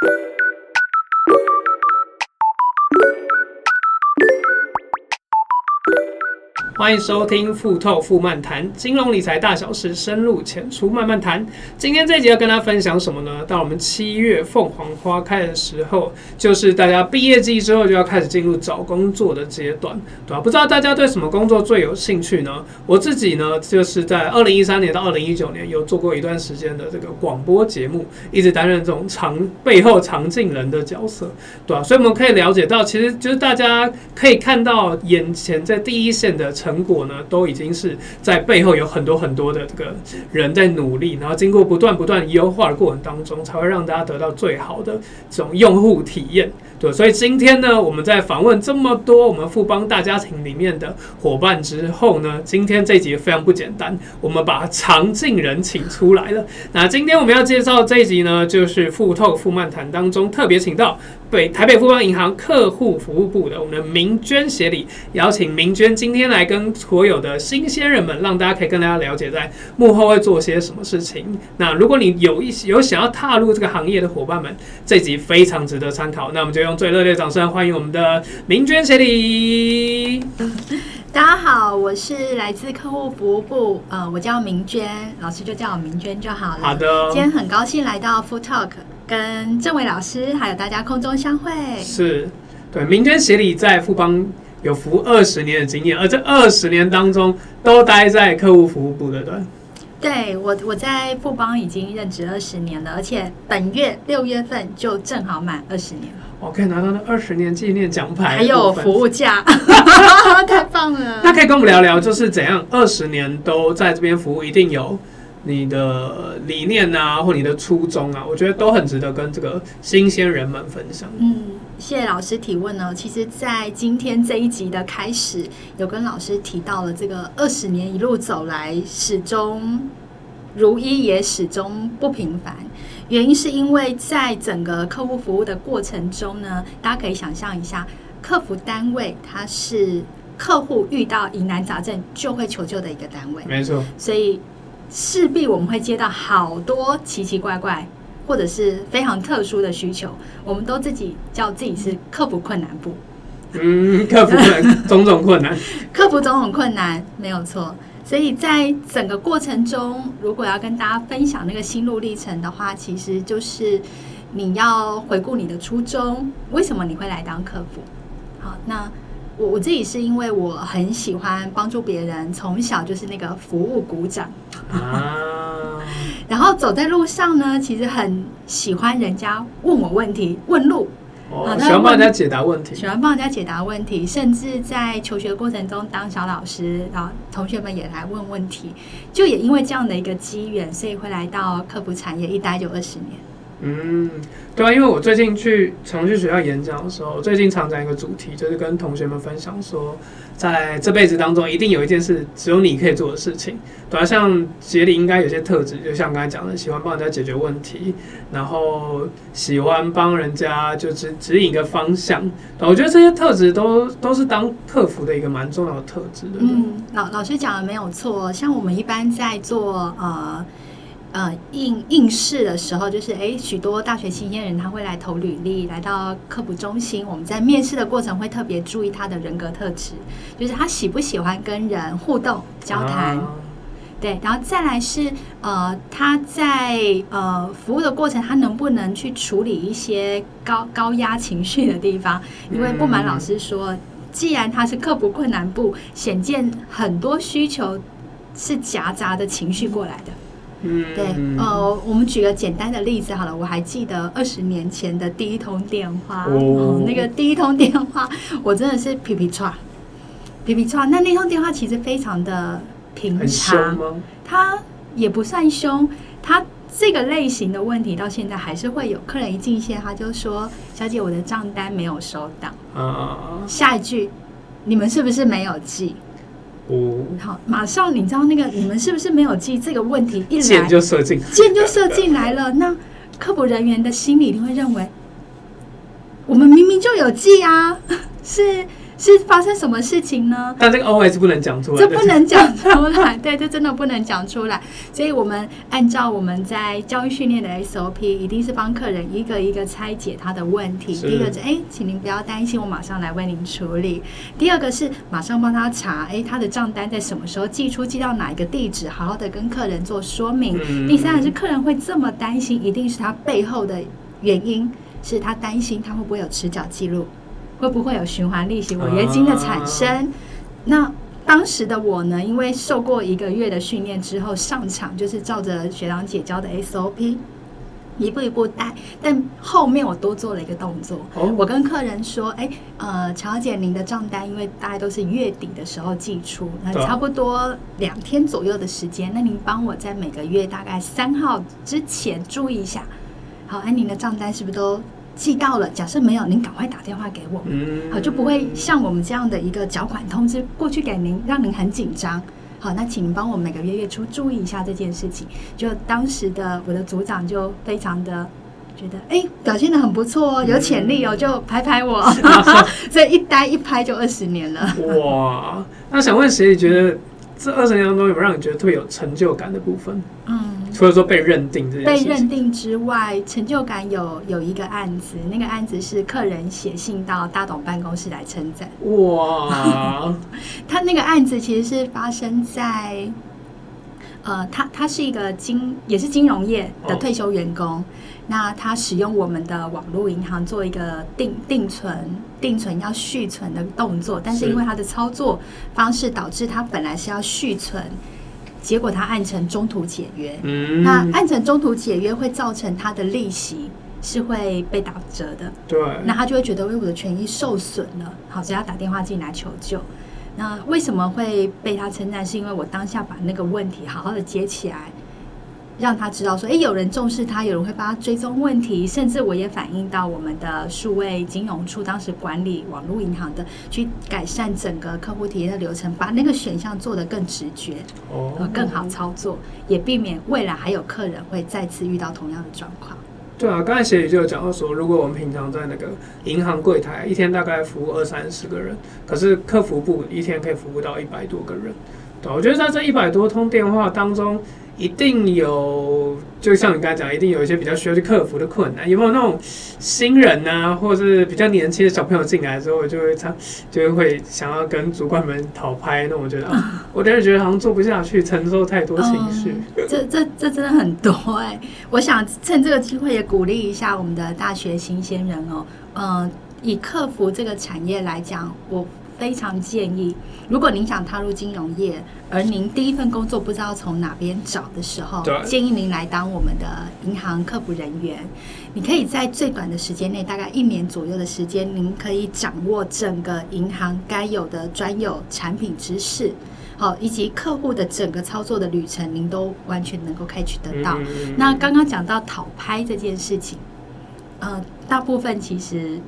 you 欢迎收听富透富漫谈金融理财大小事，深入浅出慢慢谈。今天这集要跟大家分享什么呢？到我们七月凤凰花开的时候，就是大家毕业季之后就要开始进入找工作的阶段，对吧？不知道大家对什么工作最有兴趣呢？我自己呢，就是在二零一三年到二零一九年有做过一段时间的这个广播节目，一直担任这种长背后长进人的角色，对吧？所以我们可以了解到，其实就是大家可以看到眼前在第一线的成成果呢，都已经是在背后有很多很多的这个人在努力，然后经过不断不断优化的过程当中，才会让大家得到最好的这种用户体验。对，所以今天呢，我们在访问这么多我们富邦大家庭里面的伙伴之后呢，今天这集非常不简单，我们把常进人请出来了。那今天我们要介绍这一集呢，就是富透富漫谈当中特别请到北台北富邦银行客户服务部的我们的明娟协理，邀请明娟今天来跟所有的新鲜人们，让大家可以跟大家了解在幕后会做些什么事情。那如果你有一些有想要踏入这个行业的伙伴们，这集非常值得参考。那我们就用最热烈的掌声欢迎我们的明娟协理。大家好，我是来自客户服务部，呃，我叫明娟，老师就叫我明娟就好了。好的，今天很高兴来到 Food Talk，跟郑伟老师还有大家空中相会。是，对，明娟协理在富邦有服务二十年的经验，而这二十年当中都待在客户服务部的，对。对我，我在富邦已经任职二十年了，而且本月六月份就正好满二十年了。我可以拿到那二十年纪念奖牌，还有服务价，太棒了！那可以跟我们聊聊，就是怎样二十年都在这边服务，一定有你的理念啊，或你的初衷啊，我觉得都很值得跟这个新鲜人们分享。嗯，谢谢老师提问呢。其实，在今天这一集的开始，有跟老师提到了这个二十年一路走来，始终如一，也始终不平凡。原因是因为在整个客户服务的过程中呢，大家可以想象一下，客服单位它是客户遇到疑难杂症就会求救的一个单位，没错。所以势必我们会接到好多奇奇怪怪或者是非常特殊的需求，我们都自己叫自己是克服困难部。嗯，克服种种困难，克服种种困难没有错。所以在整个过程中，如果要跟大家分享那个心路历程的话，其实就是你要回顾你的初衷，为什么你会来当客服？好，那我我自己是因为我很喜欢帮助别人，从小就是那个服务鼓掌啊，然后走在路上呢，其实很喜欢人家问我问题，问路。哦，喜欢帮人家解答问题，喜欢帮人家解答问题，甚至在求学过程中当小老师，然后同学们也来问问题，就也因为这样的一个机缘，所以会来到科普产业，一待就二十年。嗯，对啊，因为我最近去常去学校演讲的时候，最近常讲一个主题，就是跟同学们分享说，在这辈子当中，一定有一件事只有你可以做的事情。对啊，像杰里应该有些特质，就像刚才讲的，喜欢帮人家解决问题，然后喜欢帮人家就指指引一个方向。对，我觉得这些特质都都是当客服的一个蛮重要的特质的。嗯，老老师讲的没有错，像我们一般在做呃。呃，应应试的时候，就是诶，许多大学新鲜人他会来投履历，来到科普中心。我们在面试的过程会特别注意他的人格特质，就是他喜不喜欢跟人互动交谈，啊、对，然后再来是呃，他在呃服务的过程，他能不能去处理一些高高压情绪的地方？因为不瞒老师说，嗯、既然他是克服困难部，显见很多需求是夹杂的情绪过来的。嗯，对，呃，我们举个简单的例子好了。我还记得二十年前的第一通电话，哦呃、那个第一通电话，我真的是皮皮剉，皮皮剉。那那通电话其实非常的平常，他也不算凶。他这个类型的问题到现在还是会有客人一进线，他就说：“小姐，我的账单没有收到。”啊，下一句，你们是不是没有寄？哦，好，马上你知道那个你们是不是没有记这个问题一来箭就射进，箭就射进来了。那客服人员的心里一定会认为，我们明明就有记啊，是是发生什么事情呢？但这个 OS 不能讲出来，这不能讲出来，对，这真的不能讲出来。所以我们按照我们在教育训练的 SOP，一定是帮客人一个一个拆解他的问题。第一个是，哎，请您不要担心，我马上来为您处理。第二个是马上帮他查，哎，他的账单在什么时候寄出，寄到哪一个地址，好好的跟客人做说明。嗯、第三个是，客人会这么担心，一定是他背后的原因，是他担心他会不会有迟缴记录。会不会有循环利息违约金的产生？啊、那当时的我呢？因为受过一个月的训练之后，上场就是照着学长姐教的 SOP，一步一步带。但后面我多做了一个动作，哦、我跟客人说：“哎，呃，乔姐，您的账单因为大概都是月底的时候寄出，那差不多两天左右的时间，那您帮我在每个月大概三号之前注意一下。好，哎，您的账单是不是都？”寄到了，假设没有，您赶快打电话给我们，好，就不会像我们这样的一个缴款通知过去给您，让您很紧张。好，那请您帮我每个月月初注意一下这件事情。就当时的我的组长就非常的觉得，哎、欸，表现的很不错哦，有潜力哦，就拍拍我，所以一待一拍就二十年了。哇，那想问谁？你觉得这二十年当中有没有让你觉得特别有成就感的部分？嗯。除了说被认定这件事，被认定之外，成就感有有一个案子，那个案子是客人写信到大董办公室来称赞。哇！他那个案子其实是发生在，呃，他他是一个金也是金融业的退休员工，哦、那他使用我们的网络银行做一个定定存定存要续存的动作，但是因为他的操作方式导致他本来是要续存。结果他按成中途解约，嗯，那按成中途解约会造成他的利息是会被打折的，对，那他就会觉得为我的权益受损了，好，所以要打电话进来求救。那为什么会被他称赞？是因为我当下把那个问题好好的接起来。让他知道说，哎，有人重视他，有人会帮他追踪问题，甚至我也反映到我们的数位金融处，当时管理网络银行的，去改善整个客户体验的流程，把那个选项做得更直觉，哦，更好操作，也避免未来还有客人会再次遇到同样的状况。对啊，刚才协理就有讲到说，如果我们平常在那个银行柜台，一天大概服务二三十个人，可是客服部一天可以服务到一百多个人，对，我觉得在这一百多通电话当中。一定有，就像你刚才讲，一定有一些比较需要去克服的困难。有没有那种新人啊，或者是比较年轻的小朋友进来之后，就会他 就会想要跟主管们讨拍？那我觉得，啊、我当时觉得好像做不下去，承受太多情绪、嗯。这这这真的很多哎、欸！我想趁这个机会也鼓励一下我们的大学新鲜人哦。嗯，以客服这个产业来讲，我。非常建议，如果您想踏入金融业，而您第一份工作不知道从哪边找的时候，建议您来当我们的银行客服人员。你可以在最短的时间内，大概一年左右的时间，您可以掌握整个银行该有的专有产品知识，好，以及客户的整个操作的旅程，您都完全能够开取得到。嗯、那刚刚讲到讨拍这件事情，呃，大部分其实。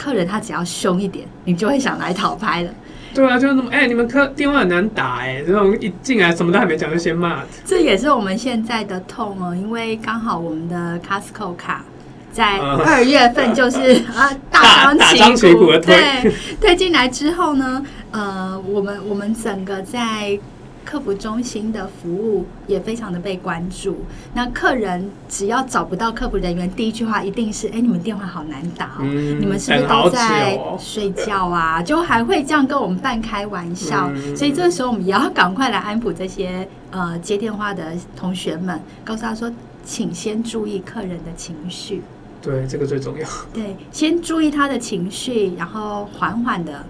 客人他只要凶一点，你就会想来讨拍了。对啊，就是那么哎、欸，你们客电话很难打哎、欸，这种一进来什么都还没讲就先骂。这也是我们现在的痛哦，因为刚好我们的 Costco 卡在二月份就是、嗯、啊大张旗鼓的推推 进来之后呢，呃，我们我们整个在。客服中心的服务也非常的被关注。那客人只要找不到客服人员，第一句话一定是：哎，你们电话好难打，嗯、你们是不是都在睡觉啊？就还会这样跟我们半开玩笑。嗯、所以这个时候我们也要赶快来安抚这些呃接电话的同学们，告诉他说，请先注意客人的情绪。对，这个最重要。对，先注意他的情绪，然后缓缓的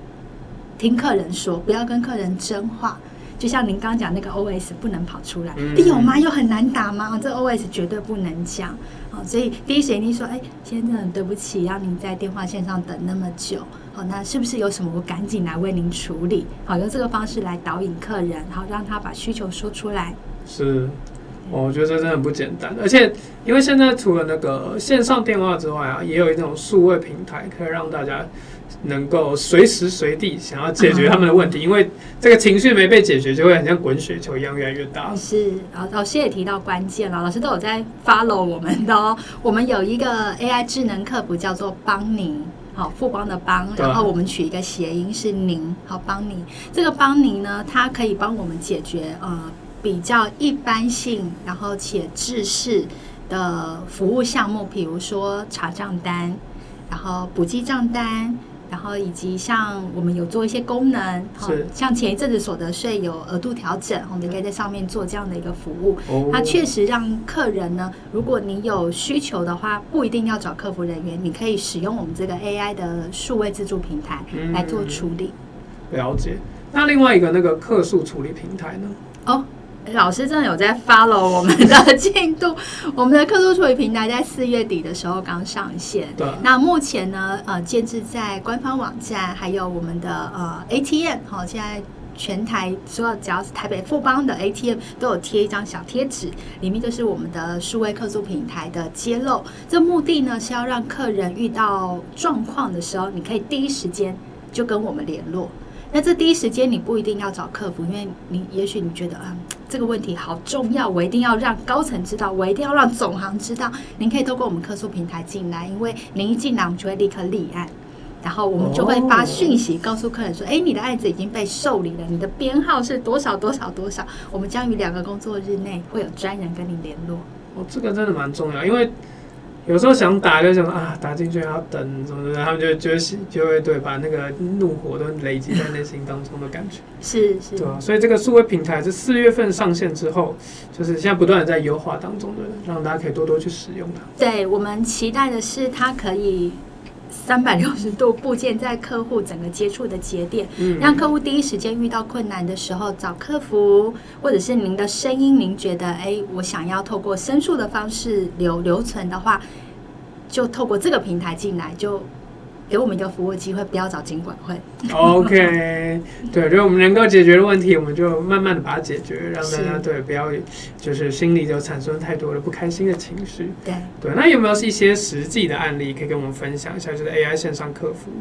听客人说，不要跟客人争话。就像您刚讲那个 OS 不能跑出来，嗯、有吗？又很难打吗？这 OS 绝对不能讲啊！所以第一时间你说，哎，先生，对不起，让您在电话线上等那么久。好，那是不是有什么？我赶紧来为您处理。好，用这个方式来导引客人，好让他把需求说出来。是，我觉得这真的很不简单。而且，因为现在除了那个线上电话之外啊，也有一种数位平台可以让大家。能够随时随地想要解决他们的问题，因为这个情绪没被解决，就会很像滚雪球一样越来越大。是，老老师也提到关键了，老师都有在 follow 我们的哦。我们有一个 AI 智能客服叫做邦宁，好，富邦的邦，然后我们取一个谐音是您，好，邦尼。这个邦尼呢，它可以帮我们解决呃比较一般性，然后且制式的服务项目，比如说查账单，然后补记账单。然后以及像我们有做一些功能，是像前一阵子所得税有额度调整，我们可以在上面做这样的一个服务。哦、它确实让客人呢，如果你有需求的话，不一定要找客服人员，你可以使用我们这个 AI 的数位自助平台来做处理。嗯、了解。那另外一个那个客诉处理平台呢？哦。老师真的有在 follow 我们的进度，我们的客诉处理平台在四月底的时候刚上线。对。那目前呢，呃，建置在官方网站，还有我们的呃 ATM，好，现在全台所有只要是台北富邦的 ATM 都有贴一张小贴纸，里面就是我们的数位客诉平台的揭露。这目的呢是要让客人遇到状况的时候，你可以第一时间就跟我们联络。那这第一时间你不一定要找客服，因为你也许你觉得啊，这个问题好重要，我一定要让高层知道，我一定要让总行知道。您可以透过我们客诉平台进来，因为您一进来，我们就会立刻立案，然后我们就会发讯息告诉客人说，哎、你的案子已经被受理了，你的编号是多少多少多少，我们将于两个工作日内会有专人跟你联络。哦，这个真的蛮重要，因为。有时候想打就想啊，打进去还要等什么的，他们就就就会对把那个怒火都累积在内心当中的感觉。是是，对啊，所以这个数位平台是四月份上线之后，就是现在不断的在优化当中的，让大家可以多多去使用它。对，我们期待的是它可以。三百六十度部件在客户整个接触的节点，嗯，让客户第一时间遇到困难的时候找客服，或者是您的声音，您觉得哎，我想要透过申诉的方式留留存的话，就透过这个平台进来就。给我们一个服务机会，不要找金管会。OK，对，如果我们能够解决的问题，我们就慢慢的把它解决，让大家对不要就是心里就产生太多的不开心的情绪。对对，那有没有是一些实际的案例可以跟我们分享一下？就是 AI 线上客服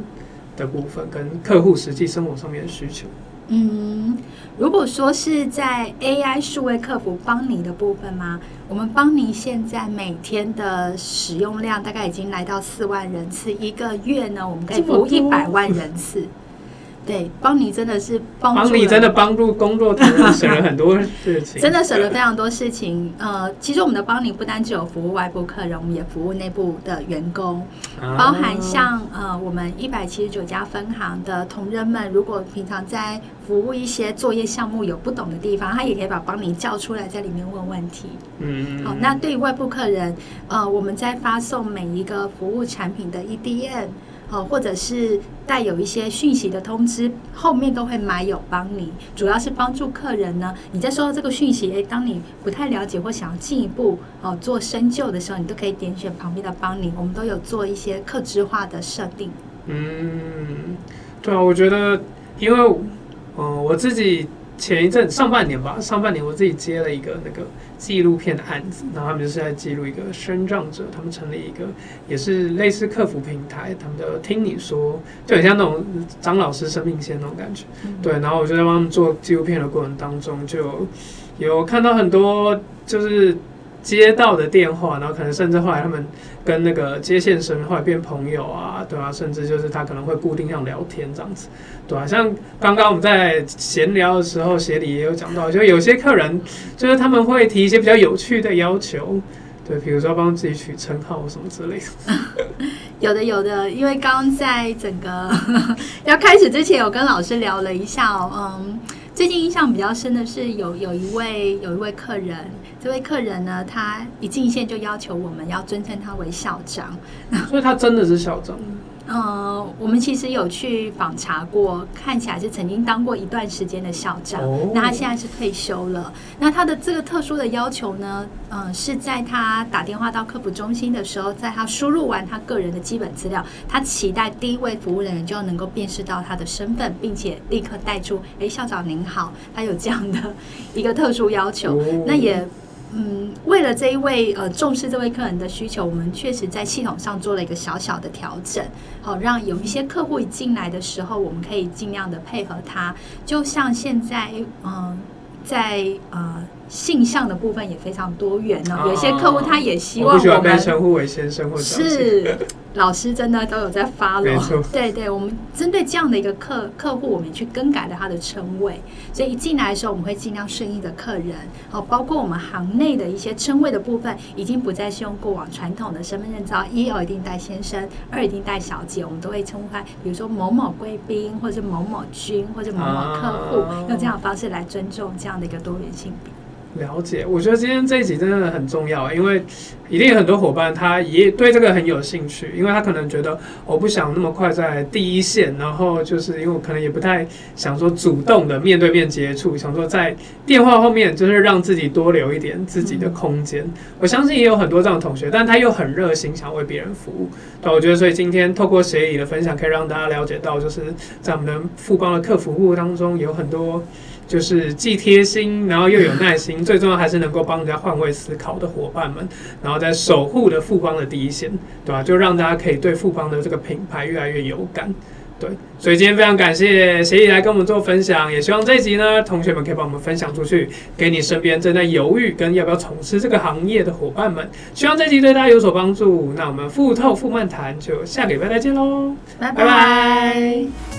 的部分，跟客户实际生活上面的需求。嗯，如果说是在 AI 数位客服帮你的部分吗？我们邦尼现在每天的使用量大概已经来到四万人次，一个月呢，我们可以服务一百万人次。对，邦尼真的是帮助，邦尼真的帮助工作同仁省了很多事情，真的省了非常多事情。呃，其实我们的邦尼不单只有服务外部客人，我们也服务内部的员工，啊、包含像呃我们一百七十九家分行的同仁们，如果平常在服务一些作业项目有不懂的地方，他也可以把邦尼叫出来，在里面问问题。嗯，好，那对于外部客人，呃，我们在发送每一个服务产品的 EDM。哦，或者是带有一些讯息的通知，后面都会埋有邦尼，主要是帮助客人呢。你在收到这个讯息，诶，当你不太了解或想要进一步哦做深究的时候，你都可以点选旁边的邦尼，我们都有做一些客制化的设定。嗯，对啊，我觉得，因为，嗯、我自己。前一阵上半年吧，上半年我自己接了一个那个纪录片的案子，然后他们就是在记录一个生障者，他们成立一个也是类似客服平台，他们的听你说，就很像那种张老师生命线那种感觉，嗯、对。然后我就在帮他们做纪录片的过程当中，就有看到很多就是。接到的电话，然后可能甚至后来他们跟那个接线生后来变朋友啊，对啊，甚至就是他可能会固定上聊天这样子，对啊，像刚刚我们在闲聊的时候，协理也有讲到，就有些客人就是他们会提一些比较有趣的要求，对，比如说帮自己取称号什么之类的。有的有的，因为刚在整个 要开始之前，有跟老师聊了一下哦，嗯。最近印象比较深的是有有一位有一位客人，这位客人呢，他一进线就要求我们要尊称他为校长，所以他真的是校长。呃，我们其实有去访查过，看起来是曾经当过一段时间的校长。哦、那他现在是退休了。那他的这个特殊的要求呢，嗯、呃，是在他打电话到客服中心的时候，在他输入完他个人的基本资料，他期待第一位服务人员就能够辨识到他的身份，并且立刻带出，哎，校长您好，他有这样的一个特殊要求。哦、那也。嗯，为了这一位呃重视这位客人的需求，我们确实在系统上做了一个小小的调整，好让有一些客户一进来的时候，我们可以尽量的配合他。就像现在，嗯、呃，在呃性向的部分也非常多元呢、哦。有些客户他也希望我们，我不喜欢被称呼为先生或者是老师，真的都有在。没错，对对，我们针对这样的一个客客户，我们去更改了他的称谓，所以一进来的时候，我们会尽量顺应的客人。好，包括我们行内的一些称谓的部分，已经不再是用过往传统的身份证照，一哦一定带先生，二一定带小姐，我们都会称呼他，比如说某某贵宾，或者某某君，或者某某客户，啊、用这样的方式来尊重这样的一个多元性别。了解，我觉得今天这一集真的很重要，因为一定有很多伙伴他也对这个很有兴趣，因为他可能觉得我不想那么快在第一线，然后就是因为我可能也不太想说主动的面对面接触，想说在电话后面就是让自己多留一点自己的空间。我相信也有很多这样的同学，但他又很热心，想为别人服务。那，我觉得所以今天透过协议的分享，可以让大家了解到，就是在我们的富邦的客服服务当中有很多。就是既贴心，然后又有耐心，最重要还是能够帮人家换位思考的伙伴们，然后在守护的富邦的第一线，对吧？就让大家可以对富邦的这个品牌越来越有感，对。所以今天非常感谢协议来跟我们做分享，也希望这一集呢，同学们可以帮我们分享出去，给你身边正在犹豫跟要不要从事这个行业的伙伴们。希望这一集对大家有所帮助。那我们富透富漫谈就下个礼拜再见喽，拜拜。